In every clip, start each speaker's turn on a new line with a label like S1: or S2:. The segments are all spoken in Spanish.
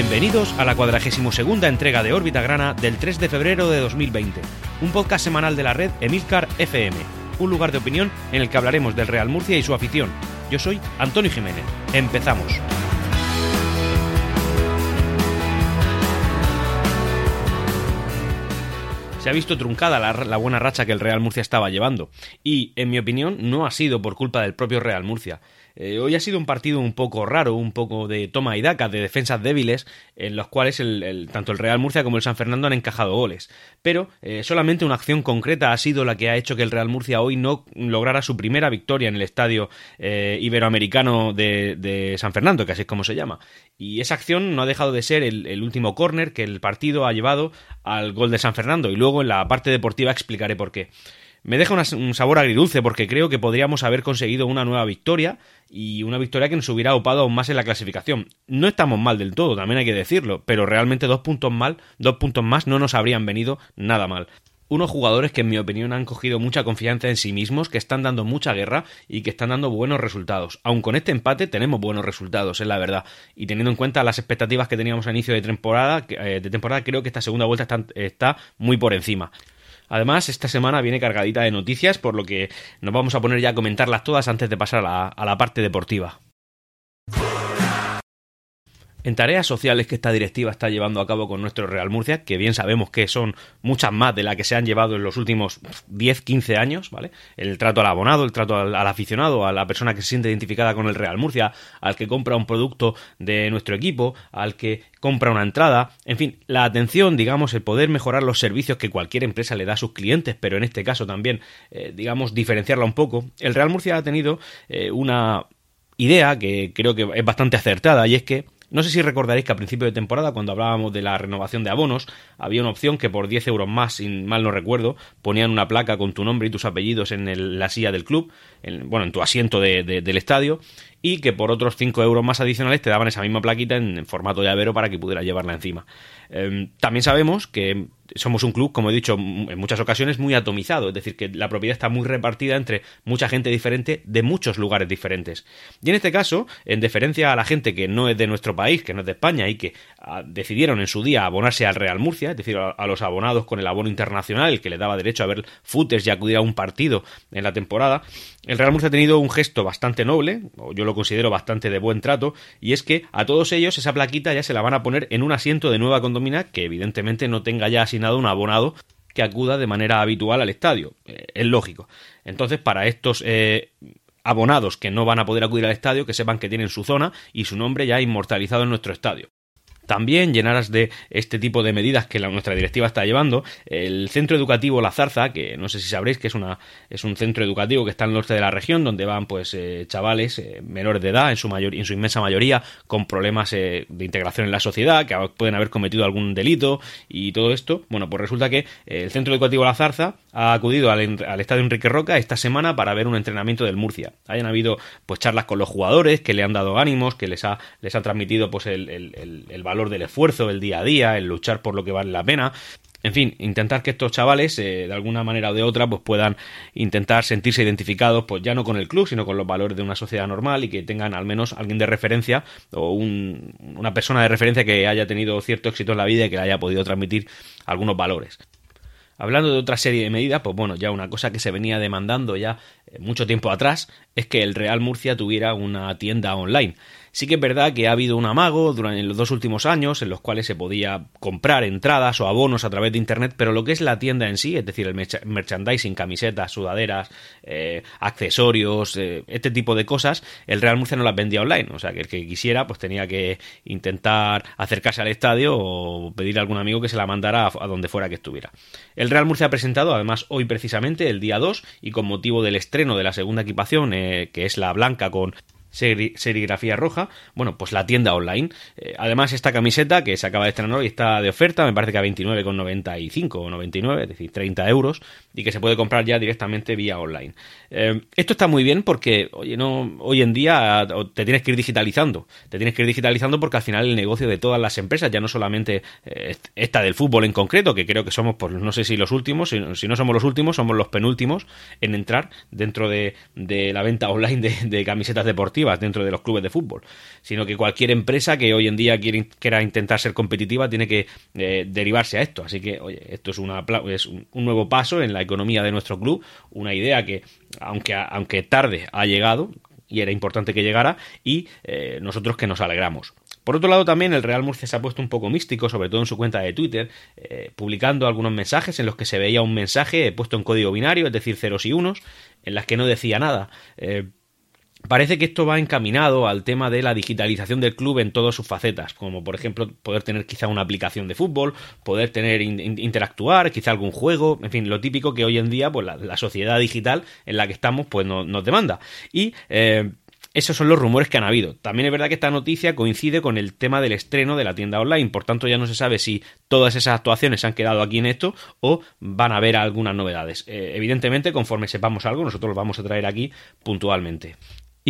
S1: Bienvenidos a la 42 entrega de Órbita Grana del 3 de febrero de 2020, un podcast semanal de la red Emilcar FM, un lugar de opinión en el que hablaremos del Real Murcia y su afición. Yo soy Antonio Jiménez. Empezamos. se ha visto truncada la, buena racha que el Real Murcia estaba llevando. Y, en mi opinión, no ha sido por culpa del propio Real Murcia. Eh, hoy ha sido un partido un poco raro, un poco de toma y daca, de defensas débiles, en los cuales el, tanto el Real Murcia como el San Fernando han encajado goles. Pero eh, solamente una acción concreta ha sido la que ha hecho que el Real Murcia hoy no lograra su primera victoria en el estadio eh, iberoamericano de, San Fernando, que así es como se llama. Y esa acción no ha dejado de ser el, el último córner que el partido ha llevado al gol de San Fernando. Y luego en la parte deportiva explicaré por qué me deja un sabor agridulce porque creo que podríamos haber conseguido una nueva victoria y una victoria que nos hubiera opado aún más en la clasificación. No estamos mal del todo, también hay que decirlo, pero realmente dos puntos mal, dos puntos más no nos habrían venido nada mal. Unos jugadores que en mi opinión han cogido mucha confianza en sí mismos, que están dando mucha guerra y que están dando buenos resultados. Aun con este empate tenemos buenos resultados, es la verdad. Y teniendo en cuenta las expectativas que teníamos a inicio de temporada, eh, de temporada creo que esta segunda vuelta está muy por encima. Además, esta semana viene cargadita de noticias, por lo que nos vamos a poner ya a comentarlas todas antes de pasar a la, parte deportiva. En tareas sociales que esta directiva está llevando a cabo con nuestro Real Murcia, que bien sabemos que son muchas más de las que se han llevado en los últimos 10-15 años, ¿vale? El trato al abonado, el trato al, aficionado, a la persona que se siente identificada con el Real Murcia, al que compra un producto de nuestro equipo, al que compra una entrada, en fin, la atención, digamos, el poder mejorar los servicios que cualquier empresa le da a sus clientes, pero en este caso también, eh, digamos, diferenciarla un poco. El Real Murcia ha tenido eh, una idea que creo que es bastante acertada y es que no sé si recordaréis que a principio de temporada, cuando hablábamos de la renovación de abonos, había una opción que por 10 euros más, sin mal no recuerdo, ponían una placa con tu nombre y tus apellidos en la silla del club, en, bueno, en tu asiento del estadio, y que por otros 5 euros más adicionales te daban esa misma plaquita en formato llavero para que pudieras llevarla encima. Em, también sabemos que somos un club, como he dicho en muchas ocasiones, muy atomizado, es decir, que la propiedad está muy repartida entre mucha gente diferente de muchos lugares diferentes. Y en este caso, en deferencia a la gente que no es de nuestro país, que no es de España y que ah, decidieron en su día abonarse al Real Murcia, es decir, a, los abonados con el abono internacional, el que le daba derecho a ver footers y acudir a un partido en la temporada, el Real Murcia ha tenido un gesto bastante noble, o yo lo considero bastante de buen trato, y es que a todos ellos esa plaquita ya se la van a poner en un asiento de nueva condomina que evidentemente no tenga ya asignado un abonado que acuda de manera habitual al estadio. Eh, es lógico. Entonces, para estos eh, abonados que no van a poder acudir al estadio, que sepan que tienen su zona y su nombre ya inmortalizado en nuestro estadio. También llenaras de este tipo de medidas que la, nuestra directiva está llevando. El centro educativo La Zarza, que no sé si sabréis que es, una, es un centro educativo que está al norte de la región, donde van pues eh, chavales eh, menores de edad, en su, mayor, en su inmensa mayoría, con problemas eh, de integración en la sociedad, que pueden haber cometido algún delito y todo esto. Bueno, pues resulta que el centro educativo La Zarza ha acudido al, al estadio Enrique Roca esta semana para ver un entrenamiento del Murcia. Hayan habido pues charlas con los jugadores que le han dado ánimos, que les ha, les transmitido pues el, el, el valor del esfuerzo, el día a día, el luchar por lo que vale la pena. En fin, intentar que estos chavales, eh, de alguna manera o de otra, pues puedan intentar sentirse identificados, pues ya no con el club, sino con los valores de una sociedad normal y que tengan al menos alguien de referencia o una persona de referencia que haya tenido cierto éxito en la vida y que le haya podido transmitir algunos valores. Hablando de otra serie de medidas, pues bueno, ya una cosa que se venía demandando ya eh, mucho tiempo atrás es que el Real Murcia tuviera una tienda online. Sí que es verdad que ha habido un amago durante los dos últimos años en los cuales se podía comprar entradas o abonos a través de internet, pero lo que es la tienda en sí, es decir, el merchandising, camisetas, sudaderas, eh, accesorios, eh, este tipo de cosas, el Real Murcia no las vendía online. O sea que el que quisiera, pues tenía que intentar acercarse al estadio o pedir a algún amigo que se la mandara a, donde fuera que estuviera. El Real Murcia ha presentado, además, hoy precisamente, el día 2, y con motivo del estreno de la segunda equipación, eh, que es la blanca con serigrafía roja, bueno, pues la tienda online. Eh, además, esta camiseta que se acaba de estrenar hoy está de oferta, me parece que a 29,95 o 99, es decir, 30 euros, y que se puede comprar ya directamente vía online. Eh, esto está muy bien porque, oye, no, hoy en día te tienes que ir digitalizando, te tienes que ir digitalizando porque al final el negocio de todas las empresas, ya no solamente eh, esta del fútbol en concreto, que creo que somos, pues no sé si los últimos, si, no somos los últimos, somos los penúltimos en entrar dentro de, la venta online de camisetas deportivas dentro de los clubes de fútbol, sino que cualquier empresa que hoy en día quiera intentar ser competitiva tiene que eh, derivarse a esto. Así que, oye, esto es, una, es un, nuevo paso en la economía de nuestro club, una idea que, aunque, aunque tarde, ha llegado y era importante que llegara y eh, nosotros que nos alegramos. Por otro lado, también el Real Murcia se ha puesto un poco místico, sobre todo en su cuenta de Twitter, eh, publicando algunos mensajes en los que se veía un mensaje puesto en código binario, es decir, ceros y unos, en las que no decía nada. Parece que esto va encaminado al tema de la digitalización del club en todas sus facetas, como por ejemplo poder tener quizá una aplicación de fútbol, poder tener interactuar, quizá algún juego, en fin, lo típico que hoy en día pues la, sociedad digital en la que estamos pues nos demanda. Y eh, esos son los rumores que han habido. También es verdad que esta noticia coincide con el tema del estreno de la tienda online, por tanto ya no se sabe si todas esas actuaciones se han quedado aquí en esto o van a haber algunas novedades. Eh, evidentemente, conforme sepamos algo, nosotros lo vamos a traer aquí puntualmente.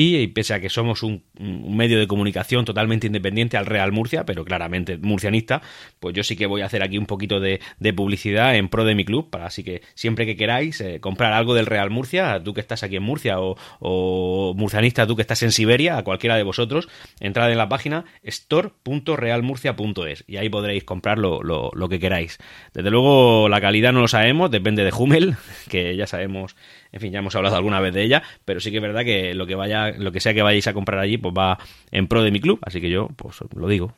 S1: Y, pese a que somos un, medio de comunicación totalmente independiente al Real Murcia, pero claramente murcianista, pues yo sí que voy a hacer aquí un poquito de, publicidad en pro de mi club, para así que siempre que queráis eh, comprar algo del Real Murcia, tú que estás aquí en Murcia o, o, murcianista, tú que estás en Siberia, a cualquiera de vosotros, entrad en la página store.realmurcia.es y ahí podréis comprar lo, lo, lo que queráis. Desde luego la calidad no lo sabemos, depende de Hummel, que ya sabemos en fin, ya hemos hablado alguna vez de ella, pero sí que es verdad que lo que vaya, lo que sea que vayáis a comprar allí, pues va en pro de mi club, así que yo, pues lo digo.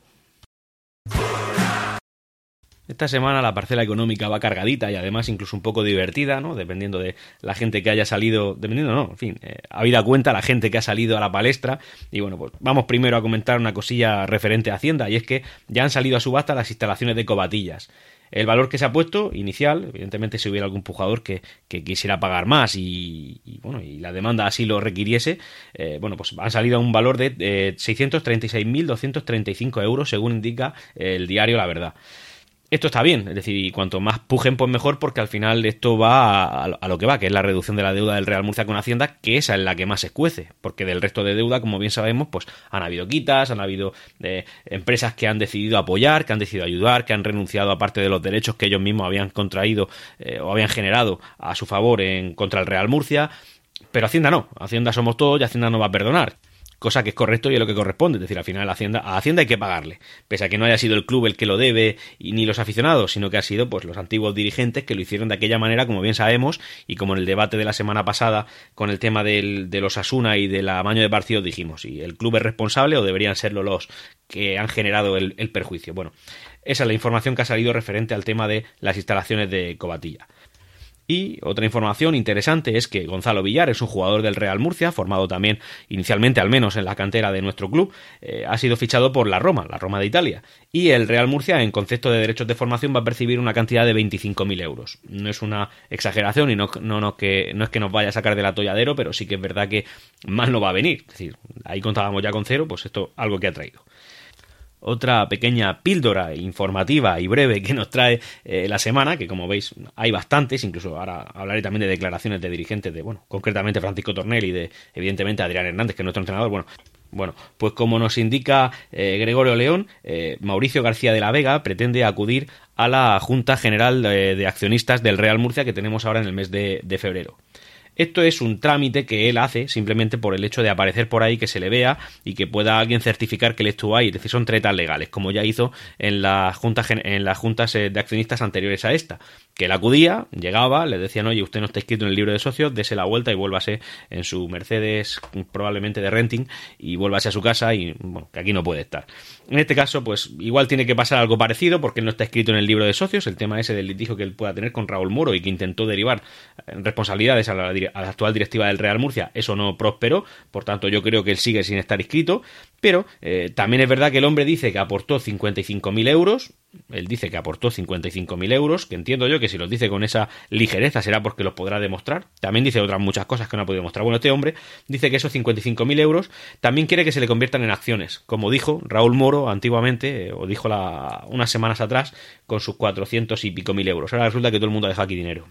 S1: Esta semana la parcela económica va cargadita y además incluso un poco divertida, ¿no? Dependiendo de la gente que haya salido, dependiendo, no, en fin, eh, habida cuenta la gente que ha salido a la palestra. Y bueno, pues vamos primero a comentar una cosilla referente a Hacienda y es que ya han salido a subasta las instalaciones de cobatillas el valor que se ha puesto inicial, evidentemente si hubiera algún pujador que, quisiera pagar más y, bueno, y la demanda así lo requiriese, eh, bueno, pues han salido a un valor de eh, 636.235 euros según indica el diario La Verdad esto está bien, es decir, y cuanto más pujen, pues mejor, porque al final esto va a, lo que va, que es la reducción de la deuda del Real Murcia con Hacienda, que esa es la que más se cuece, porque del resto de deuda, como bien sabemos, pues han habido quitas, han habido eh, empresas que han decidido apoyar, que han decidido ayudar, que han renunciado a parte de los derechos que ellos mismos habían contraído eh, o habían generado a su favor en contra el Real Murcia, pero Hacienda no, Hacienda somos todos y Hacienda no va a perdonar cosa que es correcto y es lo que corresponde. Es decir, al final a Hacienda, a Hacienda hay que pagarle, pese a que no haya sido el club el que lo debe y ni los aficionados, sino que ha sido pues los antiguos dirigentes que lo hicieron de aquella manera, como bien sabemos, y como en el debate de la semana pasada con el tema del, de los Asuna y del amaño de partidos dijimos, si el club es responsable o deberían serlo los que han generado el, el perjuicio. Bueno, esa es la información que ha salido referente al tema de las instalaciones de Cobatilla. Y otra información interesante es que Gonzalo Villar es un jugador del Real Murcia, formado también inicialmente al menos en la cantera de nuestro club, eh, ha sido fichado por la Roma, la Roma de Italia. Y el Real Murcia, en concepto de derechos de formación, va a percibir una cantidad de 25.000 euros. No es una exageración y no, no, no, que, no es que nos vaya a sacar del atolladero, pero sí que es verdad que más no va a venir. Es decir, ahí contábamos ya con cero, pues esto algo que ha traído otra pequeña píldora informativa y breve que nos trae eh, la semana, que como veis hay bastantes, incluso ahora hablaré también de declaraciones de dirigentes de, bueno, concretamente Francisco Tornel y de, evidentemente, Adrián Hernández, que es nuestro entrenador, bueno, bueno, pues como nos indica eh, Gregorio León, eh, Mauricio García de la Vega pretende acudir a la Junta General de, Accionistas del Real Murcia que tenemos ahora en el mes de febrero. Esto es un trámite que él hace simplemente por el hecho de aparecer por ahí, que se le vea y que pueda alguien certificar que él estuvo ahí. Es decir, son tretas legales, como ya hizo en, la junta, en las juntas eh, de accionistas anteriores a esta. Que él acudía, llegaba, le decían, oye, usted no está escrito en el libro de socios, dese la vuelta y vuélvase en su Mercedes, probablemente de renting, y vuélvase a su casa y, bueno, que aquí no puede estar. En este caso, pues igual tiene que pasar algo parecido porque no está escrito en el libro de socios, el tema ese del litigio que él pueda tener con Raúl Moro y que intentó derivar eh, responsabilidades a la, a la actual directiva del Real Murcia. Eso no prosperó, por tanto yo creo que él sigue sin estar inscrito, pero eh, también es verdad que el hombre dice que aportó 55.000 euros, él dice que aportó 55.000 euros, que entiendo yo que si los dice con esa ligereza será porque los podrá demostrar. También dice otras muchas cosas que no ha podido demostrar. Bueno, este hombre dice que esos 55.000 euros también quiere que se le conviertan en acciones, como dijo Raúl Moro antiguamente, eh, o dijo la, unas semanas atrás, con sus 400 y pico mil euros. Ahora resulta que todo el mundo ha dejado aquí dinero.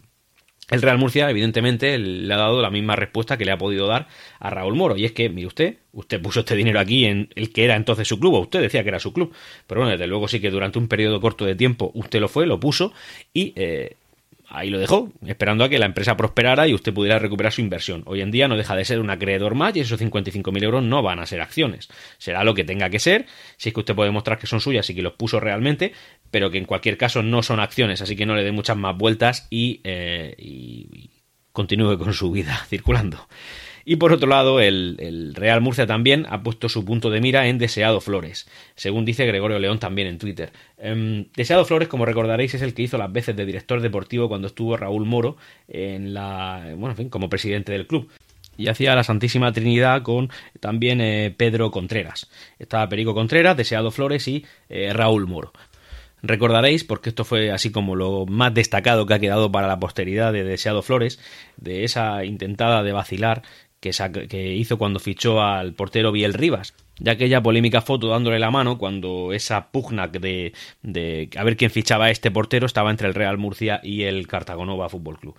S1: El Real Murcia, evidentemente, le ha dado la misma respuesta que le ha podido dar a Raúl Moro. Y es que, mire usted, usted puso este dinero aquí en el que era entonces su club, o usted decía que era su club. Pero bueno, desde luego sí que durante un periodo corto de tiempo usted lo fue, lo puso y eh, ahí lo dejó, esperando a que la empresa prosperara y usted pudiera recuperar su inversión. Hoy en día no deja de ser un acreedor más y esos 55.000 euros no van a ser acciones. Será lo que tenga que ser, si es que usted puede demostrar que son suyas y que los puso realmente, pero que en cualquier caso no son acciones, así que no le dé muchas más vueltas y, eh, y continúe con su vida circulando. Y por otro lado, el, Real Murcia también ha puesto su punto de mira en Deseado Flores, según dice Gregorio León también en Twitter. Em, Deseado Flores, como recordaréis, es el que hizo las veces de director deportivo cuando estuvo Raúl Moro en la, bueno, en fin, como presidente del club y hacía la Santísima Trinidad con también eh, Pedro Contreras. Estaba Perico Contreras, Deseado Flores y eh, Raúl Moro. Recordaréis, porque esto fue así como lo más destacado que ha quedado para la posteridad de Deseado Flores, de esa intentada de vacilar que, hizo cuando fichó al portero Biel Rivas ya aquella polémica foto dándole la mano cuando esa pugna de, de a ver quién fichaba a este portero estaba entre el Real Murcia y el Cartagonova Fútbol Club.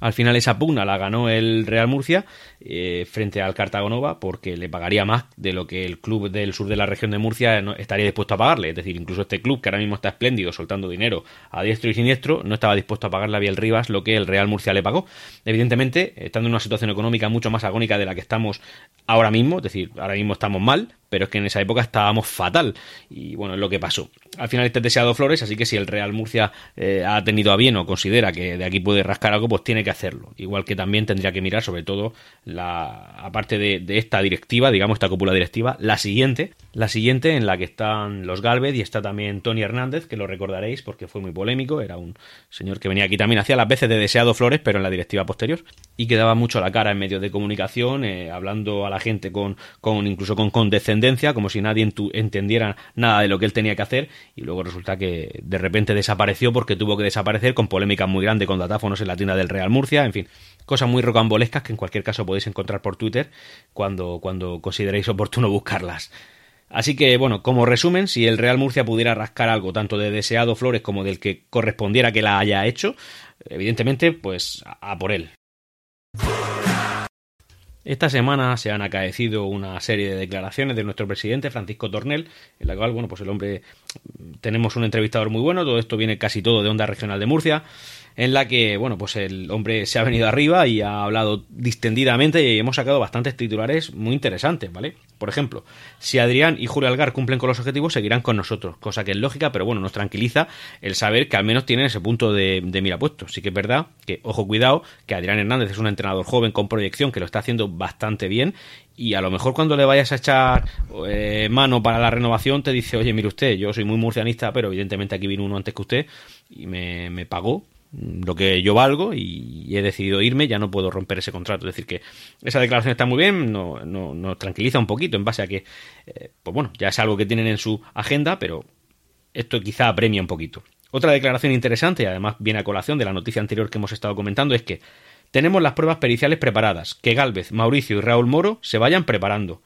S1: Al final esa pugna la ganó el Real Murcia eh, frente al Cartagonova porque le pagaría más de lo que el club del sur de la región de Murcia estaría dispuesto a pagarle. Es decir, incluso este club que ahora mismo está espléndido soltando dinero a diestro y siniestro no estaba dispuesto a pagarle a Biel Rivas lo que el Real Murcia le pagó. Evidentemente, estando en una situación económica mucho más agónica de la que estamos ahora mismo, es decir, ahora mismo estamos mal, pero es que en esa época estábamos fatal. Y bueno, es lo que pasó. Al final este deseado Flores, así que si el Real Murcia eh, ha tenido a bien o considera que de aquí puede rascar algo, pues tiene que hacerlo. Igual que también tendría que mirar sobre todo la aparte de, esta directiva, digamos esta cúpula directiva, la siguiente, la siguiente en la que están los Galvez y está también Tony Hernández, que lo recordaréis porque fue muy polémico, era un señor que venía aquí también hacía las veces de deseado Flores, pero en la directiva posterior y que daba mucho la cara en medios de comunicación, eh, hablando a la gente con, con incluso con condescendencia, como si nadie entendiera nada de lo que él tenía que hacer y luego resulta que de repente desapareció porque tuvo que desaparecer con polémicas muy grandes con datáfonos en la tienda del Real Murcia, en fin, cosas muy rocambolescas que en cualquier caso podéis encontrar por Twitter cuando, cuando consideréis oportuno buscarlas. Así que, bueno, como resumen, si el Real Murcia pudiera rascar algo tanto de deseado Flores como del que correspondiera que la haya hecho, evidentemente, pues a por él. Esta semana se han acaecido una serie de declaraciones de nuestro presidente Francisco Tornel, en la cual, bueno, pues el hombre tenemos un entrevistador muy bueno, todo esto viene casi todo de Onda Regional de Murcia, en la que, bueno, pues el hombre se ha venido arriba y ha hablado distendidamente y hemos sacado bastantes titulares muy interesantes, ¿vale? Por ejemplo, si Adrián y Julio Algar cumplen con los objetivos, seguirán con nosotros, cosa que es lógica, pero bueno, nos tranquiliza el saber que al menos tienen ese punto de, mira puesto. Sí que es verdad que, ojo, cuidado, que Adrián Hernández es un entrenador joven con proyección que lo está haciendo bastante bien y a lo mejor cuando le vayas a echar eh, mano para la renovación te dice, oye, mire usted, yo soy muy murcianista, pero evidentemente aquí vino uno antes que usted y me pagó lo que yo valgo y he decidido irme, ya no puedo romper ese contrato. Es decir, que esa declaración está muy bien, nos no, tranquiliza un poquito en base a que, eh, pues bueno, ya es algo que tienen en su agenda, pero esto quizá apremia un poquito. Otra declaración interesante, y además viene a colación de la noticia anterior que hemos estado comentando, es que tenemos las pruebas periciales preparadas, que Galvez, Mauricio y Raúl Moro se vayan preparando.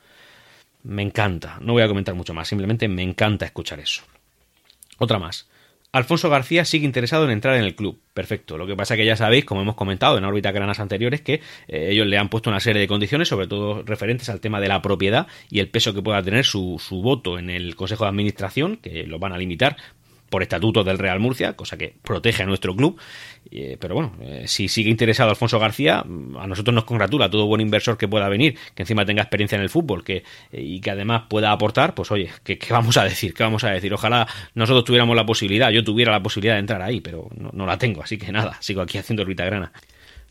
S1: Me encanta, no voy a comentar mucho más, simplemente me encanta escuchar eso. Otra más. Alfonso García sigue interesado en entrar en el club. Perfecto. Lo que pasa es que ya sabéis, como hemos comentado en órbita granas anteriores, que eh, ellos le han puesto una serie de condiciones, sobre todo referentes al tema de la propiedad y el peso que pueda tener su, su voto en el Consejo de Administración, que lo van a limitar por estatuto del Real Murcia, cosa que protege a nuestro club. Eh, pero bueno, eh, si sigue interesado Alfonso García, a nosotros nos congratula todo buen inversor que pueda venir, que encima tenga experiencia en el fútbol que, eh, y que además pueda aportar, pues oye, ¿qué, vamos a decir? ¿Qué vamos a decir? Ojalá nosotros tuviéramos la posibilidad, yo tuviera la posibilidad de entrar ahí, pero no, la tengo, así que nada, sigo aquí haciendo Rita Grana.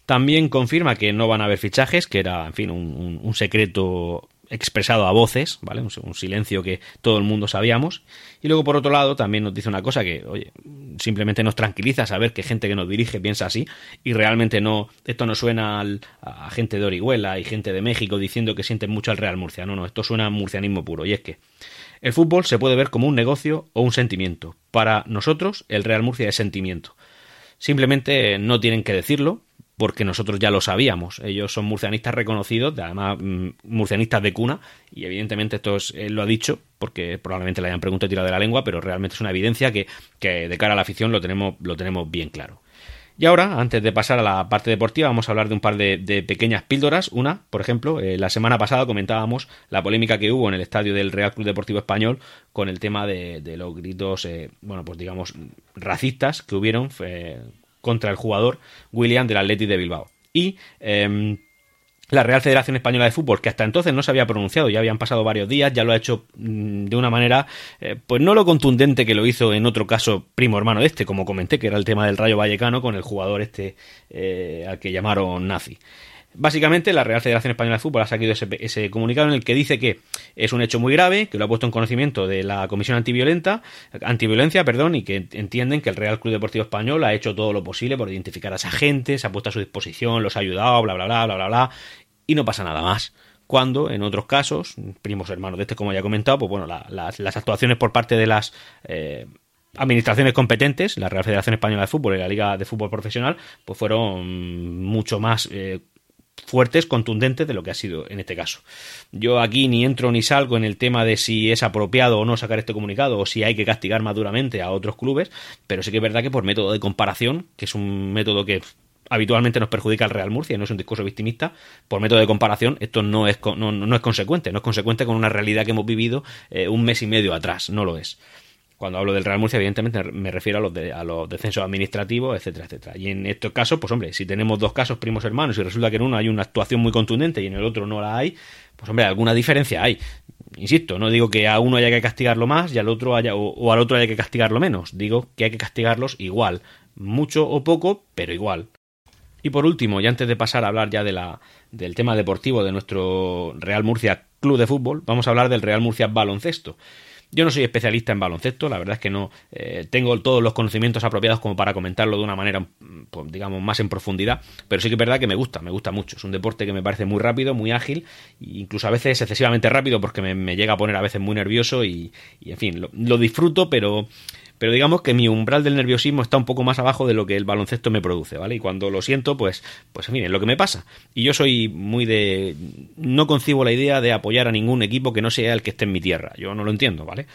S1: También confirma que no van a haber fichajes, que era, en fin, un secreto expresado a voces, ¿vale? Un, silencio que todo el mundo sabíamos. Y luego, por otro lado, también nos dice una cosa que, oye, simplemente nos tranquiliza saber que gente que nos dirige piensa así y realmente no, esto no suena a gente de Orihuela y gente de México diciendo que sienten mucho al Real Murcia. No, no, esto suena a murcianismo puro. Y es que el fútbol se puede ver como un negocio o un sentimiento. Para nosotros, el Real Murcia es sentimiento. Simplemente no tienen que decirlo, porque nosotros ya lo sabíamos. Ellos son murcianistas reconocidos, además mm, murcianistas de cuna, y evidentemente esto es, él lo ha dicho, porque probablemente le hayan preguntado tirado de la lengua, pero realmente es una evidencia que, que, de cara a la afición lo tenemos, lo tenemos bien claro. Y ahora, antes de pasar a la parte deportiva, vamos a hablar de un par de, pequeñas píldoras. Una, por ejemplo, eh, la semana pasada comentábamos la polémica que hubo en el estadio del Real Club Deportivo Español con el tema de, los gritos, eh, bueno, pues digamos, racistas que hubieron contra el jugador William del Athletic de Bilbao. Y em, la Real Federación Española de Fútbol, que hasta entonces no se había pronunciado, ya habían pasado varios días, ya lo ha hecho mm, de una manera, eh, pues no lo contundente que lo hizo en otro caso primo hermano de este, como comenté, que era el tema del Rayo Vallecano con el jugador este eh, al que llamaron nazi. Básicamente, la Real Federación Española de Fútbol ha sacado ese, comunicado en el que dice que es un hecho muy grave, que lo ha puesto en conocimiento de la Comisión Antiviolenta, Antiviolencia, perdón, y que entienden que el Real Club Deportivo Español ha hecho todo lo posible por identificar a esa gente, se ha puesto a su disposición, los ha ayudado, bla, bla, bla, bla, bla, bla, y no pasa nada más. Cuando en otros casos, primos hermanos de este, como ya he comentado, pues bueno, las, actuaciones por parte de las eh, administraciones competentes, la Real Federación Española de Fútbol y la Liga de Fútbol Profesional, pues fueron mucho más eh, fuertes, contundentes de lo que ha sido en este caso. Yo aquí ni entro ni salgo en el tema de si es apropiado o no sacar este comunicado o si hay que castigar más duramente a otros clubes, pero sí que es verdad que por método de comparación, que es un método que habitualmente nos perjudica al Real Murcia, no es un discurso victimista, por método de comparación, esto no es, no, es consecuente, no es consecuente con una realidad que hemos vivido eh, un mes y medio atrás, no lo es. Cuando hablo del Real Murcia, evidentemente me refiero a los, a los descensos administrativos, etcétera, etcétera. Y en estos casos, pues hombre, si tenemos dos casos primos hermanos y resulta que en uno hay una actuación muy contundente y en el otro no la hay, pues hombre, alguna diferencia hay. Insisto, no digo que a uno haya que castigarlo más y al otro haya, o, al otro haya que castigarlo menos. Digo que hay que castigarlos igual. Mucho o poco, pero igual. Y por último, y antes de pasar a hablar ya de la, del tema deportivo de nuestro Real Murcia Club de Fútbol, vamos a hablar del Real Murcia Baloncesto. Yo no soy especialista en baloncesto, la verdad es que no eh, tengo todos los conocimientos apropiados como para comentarlo de una manera, pues, digamos, más en profundidad, pero sí que es verdad que me gusta, me gusta mucho. Es un deporte que me parece muy rápido, muy ágil, e incluso a veces excesivamente rápido porque me, llega a poner a veces muy nervioso y, en fin, lo disfruto, pero pero digamos que mi umbral del nerviosismo está un poco más abajo de lo que el baloncesto me produce, ¿vale? Y cuando lo siento, pues, pues miren, lo que me pasa. Y yo soy muy de... no concibo la idea de apoyar a ningún equipo que no sea el que esté en mi tierra. Yo no lo entiendo, ¿vale?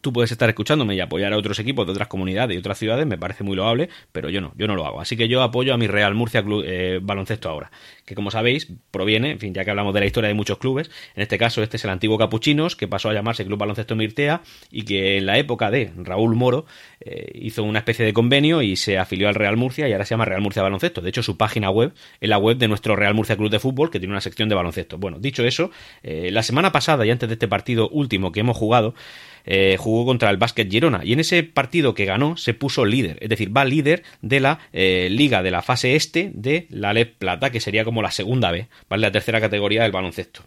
S1: Tú puedes estar escuchándome y apoyar a otros equipos de otras comunidades y otras ciudades, me parece muy loable, pero yo no, yo no lo hago. Así que yo apoyo a mi Real Murcia Club, eh, Baloncesto ahora, que como sabéis proviene, en fin, ya que hablamos de la historia de muchos clubes, en este caso este es el antiguo Capuchinos, que pasó a llamarse Club Baloncesto Mirtea y que en la época de Raúl Moro eh, hizo una especie de convenio y se afilió al Real Murcia y ahora se llama Real Murcia Baloncesto. De hecho, su página web es la web de nuestro Real Murcia Club de Fútbol, que tiene una sección de baloncesto. Bueno, dicho eso, eh, la semana pasada y antes de este partido último que hemos jugado, eh, jugó contra el Basket Girona y en ese partido que ganó se puso líder, es decir, va líder de la eh, liga de la fase este de la LEP Plata, que sería como la segunda B, ¿vale? La tercera categoría del baloncesto.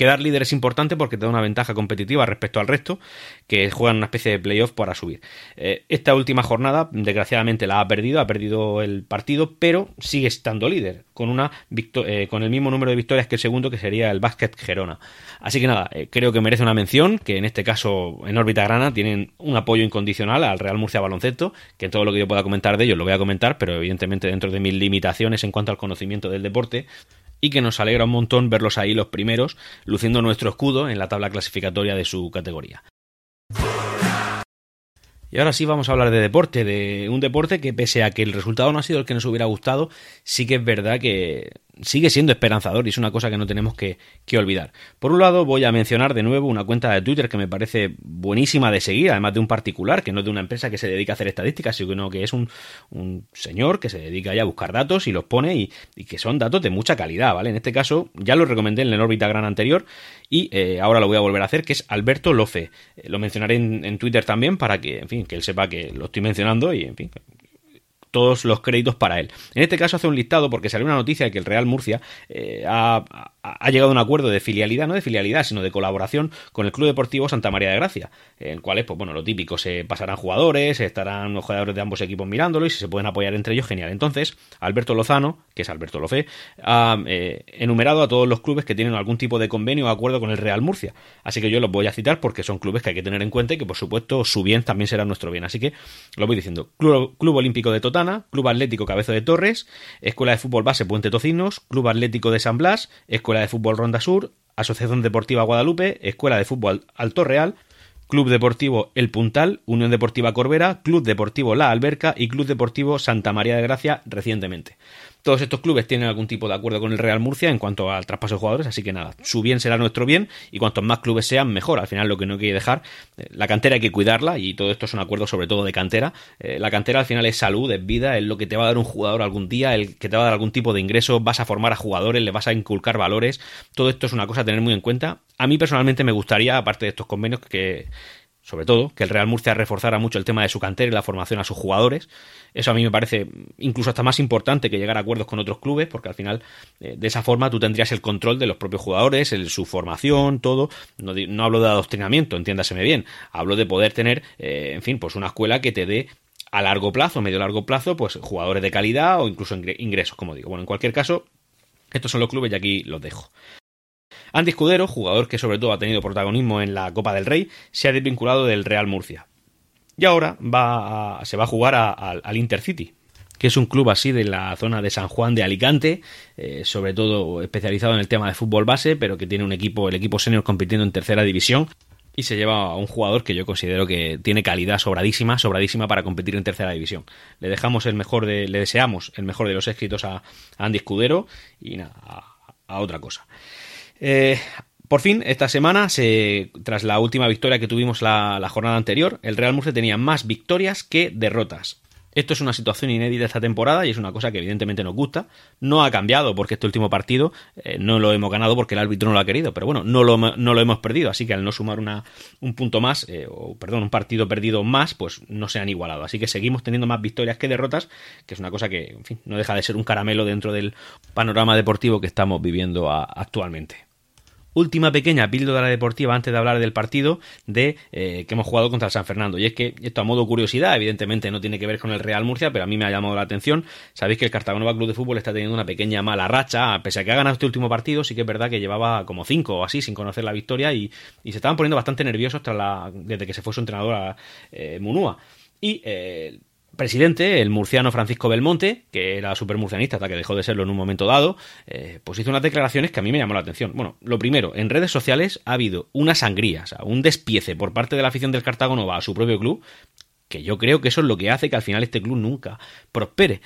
S1: Quedar líder es importante porque te da una ventaja competitiva respecto al resto, que juegan una especie de playoff para subir. Eh, esta última jornada, desgraciadamente, la ha perdido, ha perdido el partido, pero sigue estando líder, con, una eh, con el mismo número de victorias que el segundo, que sería el Basket Gerona. Así que nada, eh, creo que merece una mención, que en este caso en órbita grana tienen un apoyo incondicional al Real Murcia Baloncesto, que todo lo que yo pueda comentar de ellos lo voy a comentar, pero evidentemente dentro de mis limitaciones en cuanto al conocimiento del deporte, y que nos alegra un montón verlos ahí los primeros, luciendo nuestro escudo en la tabla clasificatoria de su categoría. Y ahora sí vamos a hablar de deporte, de un deporte que pese a que el resultado no ha sido el que nos hubiera gustado, sí que es verdad que sigue siendo esperanzador y es una cosa que no tenemos que, olvidar. Por un lado, voy a mencionar de nuevo una cuenta de Twitter que me parece buenísima de seguir, además de un particular, que no es de una empresa que se dedica a hacer estadísticas, sino que es un, señor que se dedica ya a buscar datos y los pone y, que son datos de mucha calidad, ¿vale? En este caso, ya lo recomendé en el órbita gran anterior y eh, ahora lo voy a volver a hacer, que es Alberto Lofe. Eh, lo mencionaré en, en Twitter también para que, en fin, que él sepa que lo estoy mencionando y, en fin, todos los créditos para él. En este caso hace un listado porque salió una noticia de que el Real Murcia eh, ha, llegado a un acuerdo de filialidad, no de filialidad, sino de colaboración con el Club Deportivo Santa María de Gracia, en el cual, pues bueno, lo típico, se pasarán jugadores, estarán los jugadores de ambos equipos mirándolo y si se pueden apoyar entre ellos, genial. Entonces, Alberto Lozano, que es Alberto Lofe, ha eh, enumerado a todos los clubes que tienen algún tipo de convenio o acuerdo con el Real Murcia. Así que yo los voy a citar porque son clubes que hay que tener en cuenta y que, por supuesto, su bien también será nuestro bien. Así que lo voy diciendo. Club, Club Olímpico de Totana, Club Atlético Cabezo de Torres, Escuela de Fútbol Base Puente Tocinos, Club Atlético de San Blas, Escuela de Fútbol Ronda Sur, Asociación Deportiva Guadalupe, Escuela de Fútbol Alto Real, Club Deportivo El Puntal, Unión Deportiva Corbera, Club Deportivo La Alberca y Club Deportivo Santa María de Gracia recientemente. Todos estos clubes tienen algún tipo de acuerdo con el Real Murcia en cuanto al traspaso de jugadores, así que nada, su bien será nuestro bien y cuantos más clubes sean, mejor. Al final lo que no que dejar, eh, la cantera hay que cuidarla y todo esto es un acuerdo sobre todo de cantera. Eh, la cantera al final es salud, es vida, es lo que te va a dar un jugador algún día, el que te va a dar algún tipo de ingreso, vas a formar a jugadores, le vas a inculcar valores. Todo esto es una cosa a tener muy en cuenta. A mí personalmente me gustaría, aparte de estos convenios, que sobre todo, que el Real Murcia reforzara mucho el tema de su cantera y la formación a sus jugadores. Eso a mí me parece incluso hasta más importante que llegar a acuerdos con otros clubes, porque al final eh, de esa forma tú tendrías el control de los propios jugadores, el, su formación, todo. No, hablo de adoctrinamiento, entiéndaseme bien. Hablo de poder tener, eh, en fin, pues una escuela que te dé a largo plazo, medio largo plazo, pues jugadores de calidad o incluso ingresos, como digo. Bueno, en cualquier caso, estos son los clubes y aquí los dejo. Andy Escudero, jugador que sobre todo ha tenido protagonismo en la Copa del Rey, se ha desvinculado del Real Murcia. Y ahora se va a jugar al Intercity, que es un club así de la zona de San Juan de Alicante, eh, sobre todo especializado en el tema de fútbol base, pero que tiene un equipo, el equipo senior compitiendo en tercera división. Y se lleva a un jugador que yo considero que tiene calidad sobradísima, sobradísima para competir en tercera división. Le dejamos el mejor de, le deseamos el mejor de los éxitos a, Andy Escudero y nada, a otra cosa. Eh, por fin, esta semana, tras la última victoria que tuvimos la, jornada anterior, el Real Murcia tenía más victorias que derrotas. Esto es una situación inédita esta temporada y es una cosa que evidentemente nos gusta. No ha cambiado porque este último partido eh, no lo hemos ganado porque el árbitro no lo ha querido, pero bueno, no lo, hemos perdido, así que al no sumar un punto más, eh, o perdón, un partido perdido más, pues no se han igualado. Así que seguimos teniendo más victorias que derrotas, que es una cosa que, en fin, no deja de ser un caramelo dentro del panorama deportivo que estamos viviendo actualmente última pequeña píldora deportiva antes de hablar del partido de eh, que hemos jugado contra el San Fernando. Y es que esto a modo curiosidad, evidentemente no tiene que ver con el Real Murcia, pero a mí me ha llamado la atención. Sabéis que el Cartagonova Club de Fútbol está teniendo una pequeña mala racha, pese a que ha ganado este último partido, sí que es verdad que llevaba como cinco o así sin conocer la victoria y, se estaban poniendo bastante nerviosos tras la, desde que se fue su entrenador a eh, Munúa. Y eh, presidente, el murciano Francisco Belmonte, que era supermurcianista hasta que dejó de serlo en un momento dado, eh, pues hizo unas declaraciones que a mí me llamó la atención. Bueno, lo primero, en redes sociales ha habido una sangría, o sea, un despiece por parte de la afición del Cartago Nova a su propio club, que yo creo que eso es lo que hace que al final este club nunca prospere.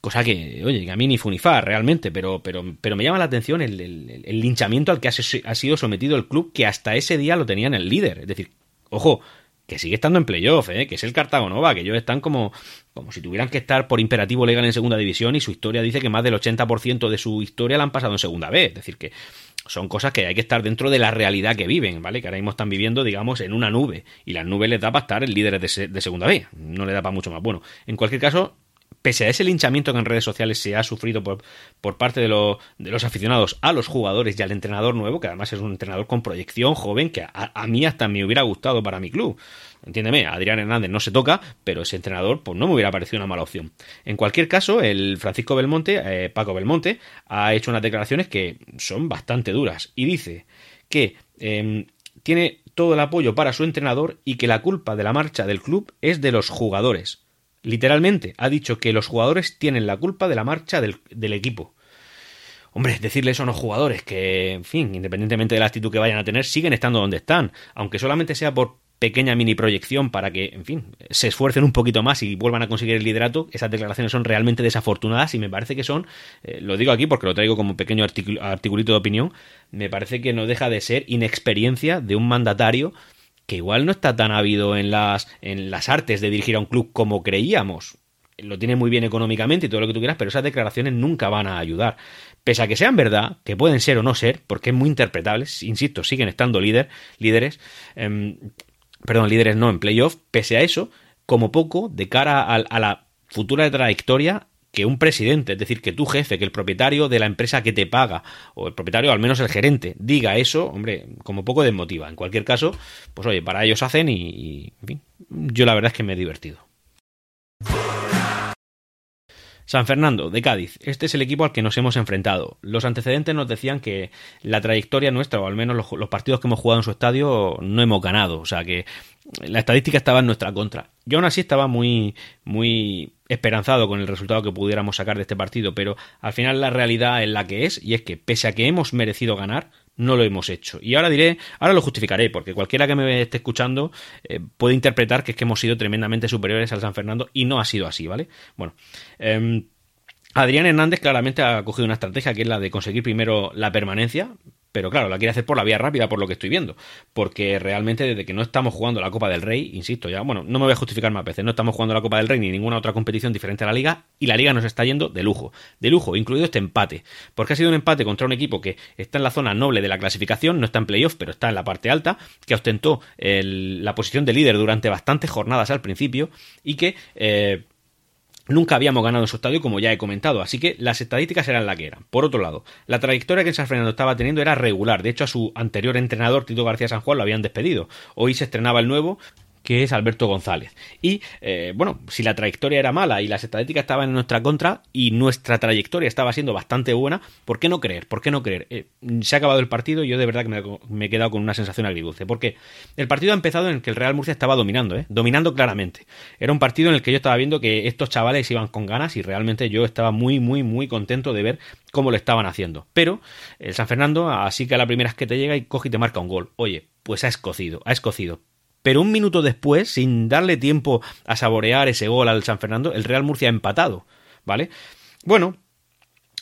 S1: Cosa que, oye, que a mí ni funifar realmente, pero, pero, pero me llama la atención el, el linchamiento al que ha sido sometido el club, que hasta ese día lo tenían el líder. Es decir, ojo, que sigue estando en playoff, ¿eh? que es el Cartago Nova, que ellos están como, como si tuvieran que estar por imperativo legal en segunda división y su historia dice que más del 80% de su historia la han pasado en segunda B. Es decir, que son cosas que hay que estar dentro de la realidad que viven, ¿vale? Que ahora mismo están viviendo, digamos, en una nube. Y las nubes les da para estar el líder de, de segunda B. No le da para mucho más. Bueno, en cualquier caso, pese a ese linchamiento que en redes sociales se ha sufrido por, parte de, de, los aficionados a los jugadores y al entrenador nuevo, que además es un entrenador con proyección joven, que a, mí hasta me hubiera gustado para mi club. Entiéndeme, Adrián Hernández no se toca, pero ese entrenador pues no me hubiera parecido una mala opción. En cualquier caso, el Francisco Belmonte, eh, Paco Belmonte, ha hecho unas declaraciones que son bastante duras y dice que em, tiene todo el apoyo para su entrenador y que la culpa de la marcha del club es de los jugadores. Literalmente, ha dicho que los jugadores tienen la culpa de la marcha del, equipo. Hombre, decirle eso a los jugadores que, en fin, independientemente de la actitud que vayan a tener, siguen estando donde están, aunque solamente sea por pequeña mini proyección para que, en fin, se esfuercen un poquito más y vuelvan a conseguir el liderato, esas declaraciones son realmente desafortunadas y me parece que son, eh, lo digo aquí porque lo traigo como pequeño articulito de opinión, me parece que no deja de ser inexperiencia de un mandatario que igual no está tan ávido en las, en las artes de dirigir a un club como creíamos. Lo tiene muy bien económicamente y todo lo que tú quieras, pero esas declaraciones nunca van a ayudar. Pese a que sean verdad, que pueden ser o no ser, porque es muy interpretable, insisto, siguen estando líder, líderes, em, perdón, líderes no en playoff, pese a eso, como poco, de cara a, a la futura trayectoria, que un presidente, es decir, que tu jefe, que el propietario de la empresa que te paga, o el propietario, al menos el gerente, diga eso, hombre, como poco desmotiva. En cualquier caso, pues oye, para ellos hacen y, yo la verdad es que me he divertido. San Fernando, de Cádiz. Este es el equipo al que nos hemos enfrentado. Los antecedentes nos decían que la trayectoria nuestra, o al menos los, partidos que hemos jugado en su estadio, no hemos ganado. O sea que la estadística estaba en nuestra contra. Yo aún así estaba muy, muy esperanzado con el resultado que pudiéramos sacar de este partido, pero al final la realidad es la que es, y es que pese a que hemos merecido ganar, no lo hemos hecho. Y ahora diré, ahora lo justificaré, porque cualquiera que me esté escuchando eh, puede interpretar que es que hemos sido tremendamente superiores al San Fernando, y no ha sido así, ¿vale? Bueno, em, Adrián Hernández claramente ha cogido una estrategia que es la de conseguir primero la permanencia, pero claro, la quiere hacer por la vía rápida, por lo que estoy viendo. Porque realmente desde que no estamos jugando la Copa del Rey, insisto, ya, bueno, no me voy a justificar más veces, no estamos jugando la Copa del Rey ni ninguna otra competición diferente a la liga, y la liga nos está yendo de lujo, de lujo, incluido este empate. Porque ha sido un empate contra un equipo que está en la zona noble de la clasificación, no está en playoff, pero está en la parte alta, que ostentó la posición de líder durante bastantes jornadas al principio, y que... Eh, Nunca habíamos ganado en su estadio, como ya he comentado, así que las estadísticas eran la que eran. Por otro lado, la trayectoria que San Fernando estaba teniendo era regular. De hecho, a su anterior entrenador, Tito García San Juan, lo habían despedido. Hoy se estrenaba el nuevo, que es Alberto González. Y eh, bueno, si la trayectoria era mala y las estadísticas estaban en nuestra contra y nuestra trayectoria estaba siendo bastante buena, ¿por qué no creer? ¿Por qué no creer? Eh, se ha acabado el partido y yo de verdad que me, he quedado con una sensación agridulce. Porque el partido ha empezado en el que el Real Murcia estaba dominando, ¿eh? dominando claramente. Era un partido en el que yo estaba viendo que estos chavales iban con ganas y realmente yo estaba muy, muy, muy contento de ver cómo lo estaban haciendo. Pero el San Fernando, así que a la primera es que te llega y coge y te marca un gol. Oye, pues ha escocido, ha escocido pero un minuto después, sin darle tiempo a saborear ese gol al San Fernando, el Real Murcia ha empatado, ¿vale? Bueno,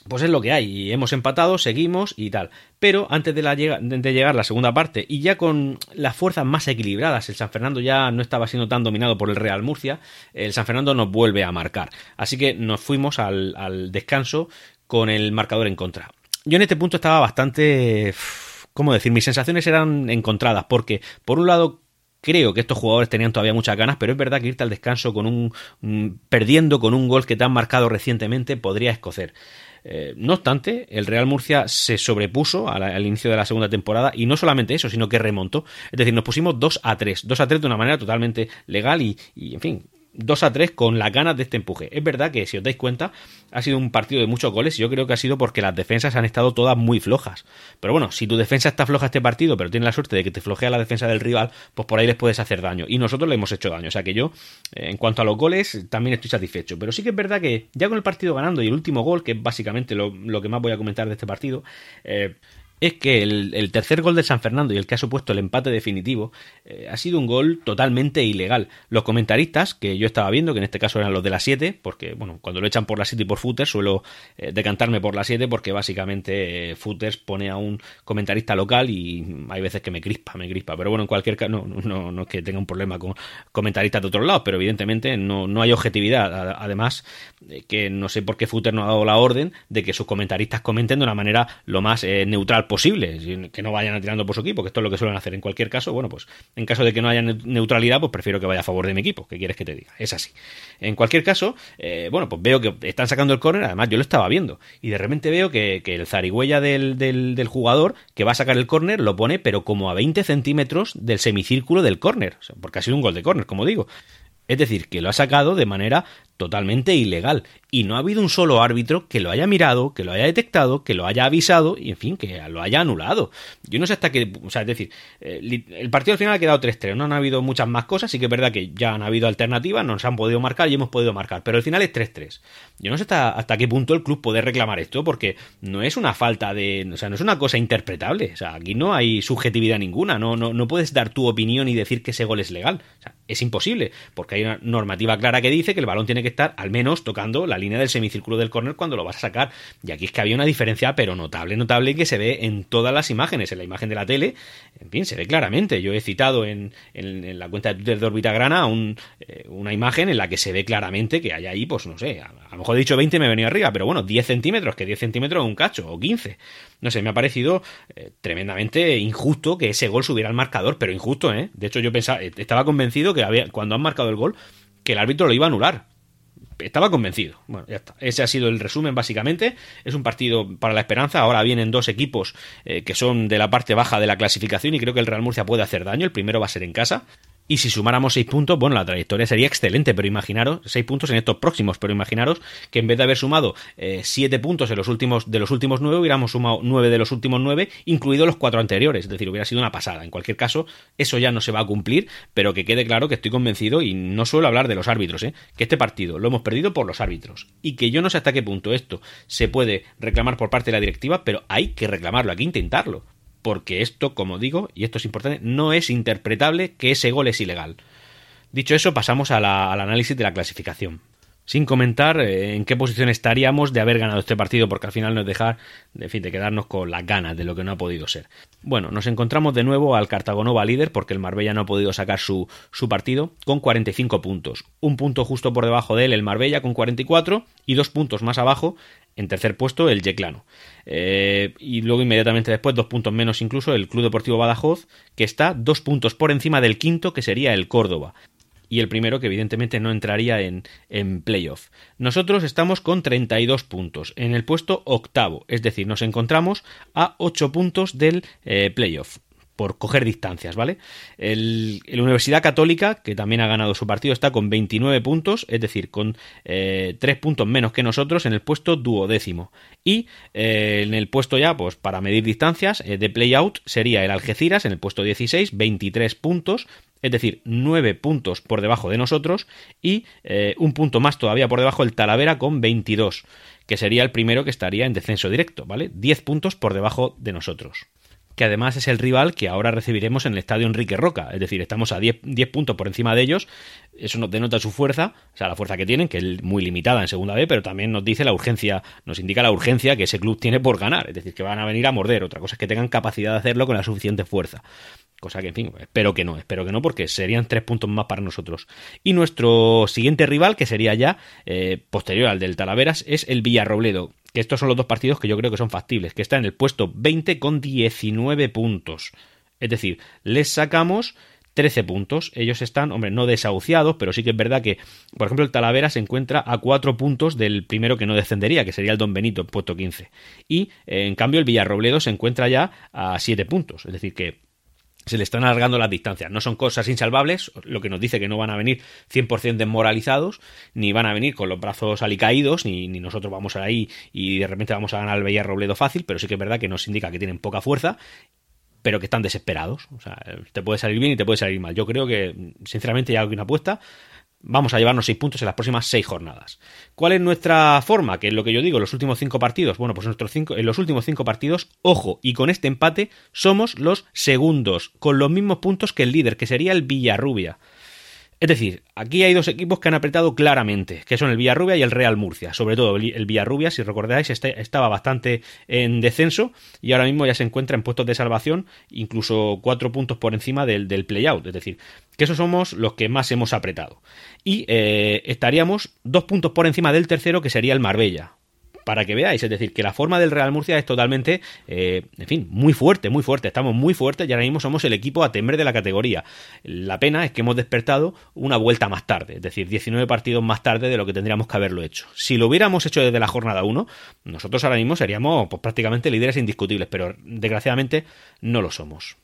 S1: pues es lo que hay, y hemos empatado, seguimos y tal. Pero antes de, llegar la segunda parte, y ya con las fuerzas más equilibradas, el San Fernando ya no estaba siendo tan dominado por el Real Murcia, el San Fernando nos vuelve a marcar. Así que nos fuimos al, al descanso con el marcador en contra. Yo en este punto estaba bastante... ¿Cómo decir? Mis sensaciones eran encontradas, porque por un lado creo que estos jugadores tenían todavía muchas ganas, pero es verdad que irte al descanso con un perdiendo con un gol que te han marcado recientemente podría escocer. Eh, no obstante, el Real Murcia se sobrepuso al, inicio de la segunda temporada y no solamente eso, sino que remontó. Es decir, nos pusimos 2 a 3, 2 a 3 de una manera totalmente legal y en fin, 2 a 3 con las ganas de este empuje. Es verdad que, si os dais cuenta, ha sido un partido de muchos goles y yo creo que ha sido porque las defensas han estado todas muy flojas. Pero bueno, si tu defensa está floja este partido, pero tienes la suerte de que te flojea la defensa del rival, pues por ahí les puedes hacer daño. Y nosotros le hemos hecho daño. O sea que yo, eh, en cuanto a los goles, también estoy satisfecho. Pero sí que es verdad que ya con el partido ganando y el último gol, que es básicamente lo, que más voy a comentar de este partido, eh, es que el, tercer gol de San Fernando y el que ha supuesto el empate definitivo eh, ha sido un gol totalmente ilegal. Los comentaristas, que yo estaba viendo, que en este caso eran los de la 7, porque bueno, cuando lo echan por la 7 y por Footers suelo eh, decantarme por la 7 porque básicamente eh, Footers pone a un comentarista local y hay veces que me crispa, me crispa. Pero bueno, en cualquier caso, no, no, no es que tenga un problema con comentaristas de otros lados, pero evidentemente no, no hay objetividad. Además, que no sé por qué Footers no ha dado la orden de que sus comentaristas comenten de una manera lo más neutral posible, que no vayan a tirando por su equipo, que esto es lo que suelen hacer en cualquier caso. Bueno, pues en caso de que no haya neutralidad, pues prefiero que vaya a favor de mi equipo. ¿Qué quieres que te diga? Es así. En cualquier caso, eh, bueno, pues veo que están sacando el córner, además yo lo estaba viendo, y de repente veo que, el zarigüeya del, del, jugador que va a sacar el córner lo pone, pero como a 20 centímetros del semicírculo del córner, porque ha sido un gol de córner, como digo. Es decir, que lo ha sacado de manera totalmente ilegal. Y no ha habido un solo árbitro que lo haya mirado, que lo haya detectado, que lo haya avisado y, en fin, que lo haya anulado. Yo no sé hasta qué. O sea, es decir, eh, el partido al final ha quedado 3-3. No han habido muchas más cosas. Sí que es verdad que ya han habido alternativas, nos han podido marcar y hemos podido marcar. Pero al final es 3-3. Yo no sé hasta, hasta qué punto el club puede reclamar esto, porque no es una falta de. O sea, no es una cosa interpretable. O sea, aquí no hay subjetividad ninguna. No, no, no puedes dar tu opinión y decir que ese gol es legal. O sea, es imposible, porque hay una normativa clara que dice que el balón tiene que estar al menos tocando la línea del semicírculo del córner cuando lo vas a sacar. Y aquí es que había una diferencia, pero notable, notable, que se ve en todas las imágenes, en la imagen de la tele, en fin, se ve claramente. Yo he citado en, en, la cuenta de Twitter de Orbitagrana un, eh, una imagen en la que se ve claramente que hay ahí, pues no sé, a, lo mejor he dicho 20 me he venido arriba, pero bueno, 10 centímetros, que 10 centímetros es un cacho, o 15. No sé, me ha parecido eh, tremendamente injusto que ese gol subiera al marcador, pero injusto, ¿eh? De hecho, yo pensaba, estaba convencido que había, cuando han marcado el gol, que el árbitro lo iba a anular. Estaba convencido. Bueno, ya está. Ese ha sido el resumen, básicamente. Es un partido para la esperanza. Ahora vienen dos equipos eh, que son de la parte baja de la clasificación y creo que el Real Murcia puede hacer daño. El primero va a ser en casa. Y si sumáramos seis puntos, bueno, la trayectoria sería excelente, pero imaginaros, seis puntos en estos próximos, pero imaginaros que en vez de haber sumado eh, siete puntos en los últimos, de los últimos nueve, hubiéramos sumado nueve de los últimos nueve, incluidos los cuatro anteriores. Es decir, hubiera sido una pasada. En cualquier caso, eso ya no se va a cumplir, pero que quede claro que estoy convencido, y no suelo hablar de los árbitros, ¿eh? que este partido lo hemos perdido por los árbitros. Y que yo no sé hasta qué punto esto se puede reclamar por parte de la directiva, pero hay que reclamarlo, hay que intentarlo porque esto, como digo, y esto es importante, no es interpretable que ese gol es ilegal. Dicho eso, pasamos al análisis de la clasificación. Sin comentar eh, en qué posición estaríamos de haber ganado este partido, porque al final nos dejar, en fin, de quedarnos con las ganas de lo que no ha podido ser. Bueno, nos encontramos de nuevo al Cartagonova líder, porque el Marbella no ha podido sacar su, su partido, con 45 puntos. Un punto justo por debajo de él, el Marbella, con 44, y dos puntos más abajo, en tercer puesto, el Yeclano. Eh, y luego inmediatamente después, dos puntos menos incluso, el Club Deportivo Badajoz, que está dos puntos por encima del quinto, que sería el Córdoba y el primero que evidentemente no entraría en, en playoff. Nosotros estamos con 32 puntos en el puesto octavo, es decir, nos encontramos a 8 puntos del eh, playoff por coger distancias, ¿vale? El, Universidad Católica, que también ha ganado su partido, está con 29 puntos, es decir, con eh, 3 puntos menos que nosotros en el puesto duodécimo. Y eh, en el puesto ya, pues para medir distancias eh, de play-out, sería el Algeciras en el puesto 16, 23 puntos, es decir, 9 puntos por debajo de nosotros y eh, un punto más todavía por debajo el Talavera con 22, que sería el primero que estaría en descenso directo, ¿vale? 10 puntos por debajo de nosotros que además es el rival que ahora recibiremos en el estadio Enrique Roca. Es decir, estamos a 10, puntos por encima de ellos. Eso nos denota su fuerza, o sea, la fuerza que tienen, que es muy limitada en segunda B, pero también nos dice la urgencia, nos indica la urgencia que ese club tiene por ganar. Es decir, que van a venir a morder. Otra cosa es que tengan capacidad de hacerlo con la suficiente fuerza. Cosa que, en fin, espero que no, espero que no, porque serían tres puntos más para nosotros. Y nuestro siguiente rival, que sería ya eh, posterior al del Talaveras, es el Villarrobledo que estos son los dos partidos que yo creo que son factibles, que está en el puesto 20 con 19 puntos. Es decir, les sacamos 13 puntos. Ellos están, hombre, no desahuciados, pero sí que es verdad que, por ejemplo, el Talavera se encuentra a 4 puntos del primero que no descendería, que sería el Don Benito, puesto 15. Y, en cambio, el Villarrobledo se encuentra ya a 7 puntos. Es decir, que se le están alargando las distancias. No son cosas insalvables, lo que nos dice que no van a venir 100% desmoralizados, ni van a venir con los brazos alicaídos, ni, ni nosotros vamos a ahí y de repente vamos a ganar el Villarrobledo fácil, pero sí que es verdad que nos indica que tienen poca fuerza pero que están desesperados. O sea, te puede salir bien y te puede salir mal. Yo creo que, sinceramente, ya hay una apuesta vamos a llevarnos seis puntos en las próximas seis jornadas. ¿Cuál es nuestra forma? Que es lo que yo digo, los últimos cinco partidos. Bueno, pues nuestros cinco, en los últimos cinco partidos, ojo, y con este empate somos los segundos, con los mismos puntos que el líder, que sería el Villarrubia. Es decir, aquí hay dos equipos que han apretado claramente, que son el Villarrubia y el Real Murcia. Sobre todo el Villarrubia, si recordáis, este, estaba bastante en descenso y ahora mismo ya se encuentra en puestos de salvación, incluso cuatro puntos por encima del, del play-out. Es decir, que esos somos los que más hemos apretado. Y eh, estaríamos dos puntos por encima del tercero, que sería el Marbella para que veáis. Es decir, que la forma del Real Murcia es totalmente, eh, en fin, muy fuerte, muy fuerte. Estamos muy fuertes y ahora mismo somos el equipo a temer de la categoría. La pena es que hemos despertado una vuelta más tarde, es decir, 19 partidos más tarde de lo que tendríamos que haberlo hecho. Si lo hubiéramos hecho desde la jornada 1, nosotros ahora mismo seríamos pues, prácticamente líderes indiscutibles, pero desgraciadamente no lo somos.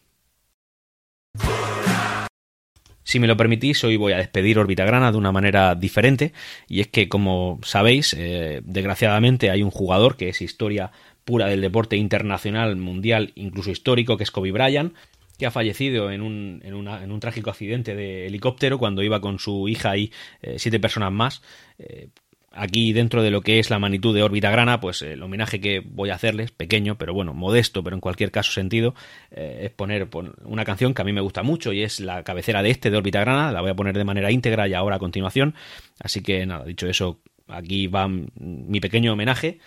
S1: Si me lo permitís, hoy voy a despedir Orbitagrana de una manera diferente, y es que, como sabéis, eh, desgraciadamente hay un jugador que es historia pura del deporte internacional, mundial, incluso histórico, que es Kobe Bryant, que ha fallecido en un, en, un trágico accidente de helicóptero cuando iba con su hija y eh, siete personas más. Eh, aquí dentro de lo que es la magnitud de órbita grana, pues el homenaje que voy a hacerles, pequeño, pero bueno, modesto, pero en cualquier caso sentido, eh, es poner una canción que a mí me gusta mucho y es la cabecera de este de órbita grana, la voy a poner de manera íntegra y ahora a continuación. Así que nada, dicho eso, aquí va mi pequeño homenaje.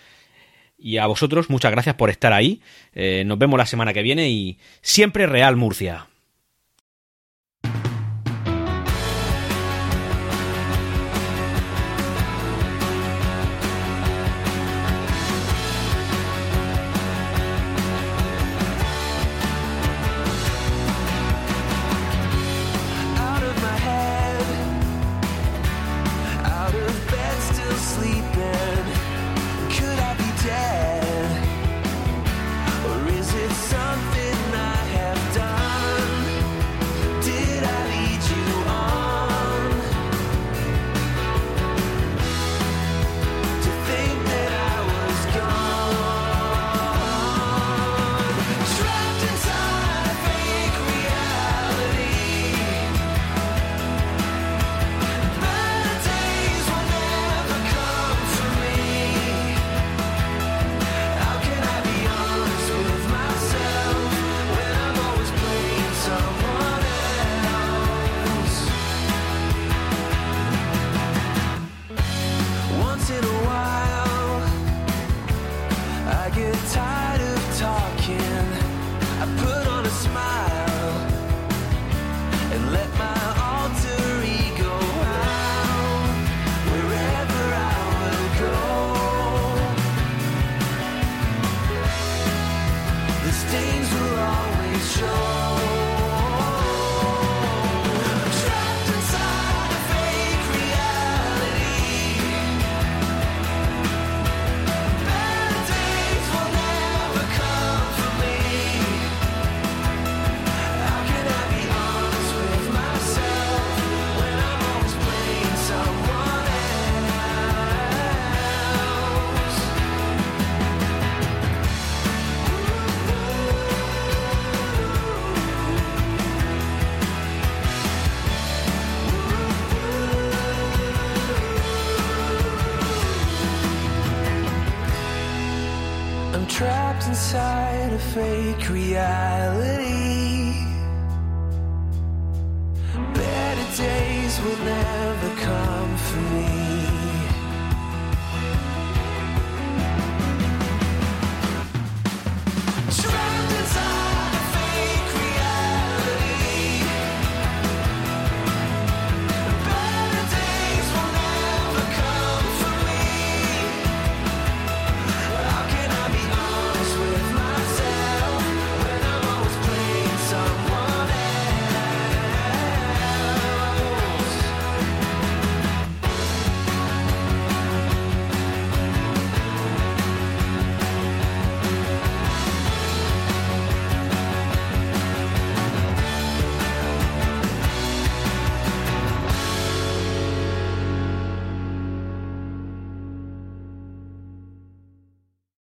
S1: Y a vosotros, muchas gracias por estar ahí. Eh, nos vemos la semana que viene y siempre Real Murcia.
S2: Inside a fake reality. Better days will never come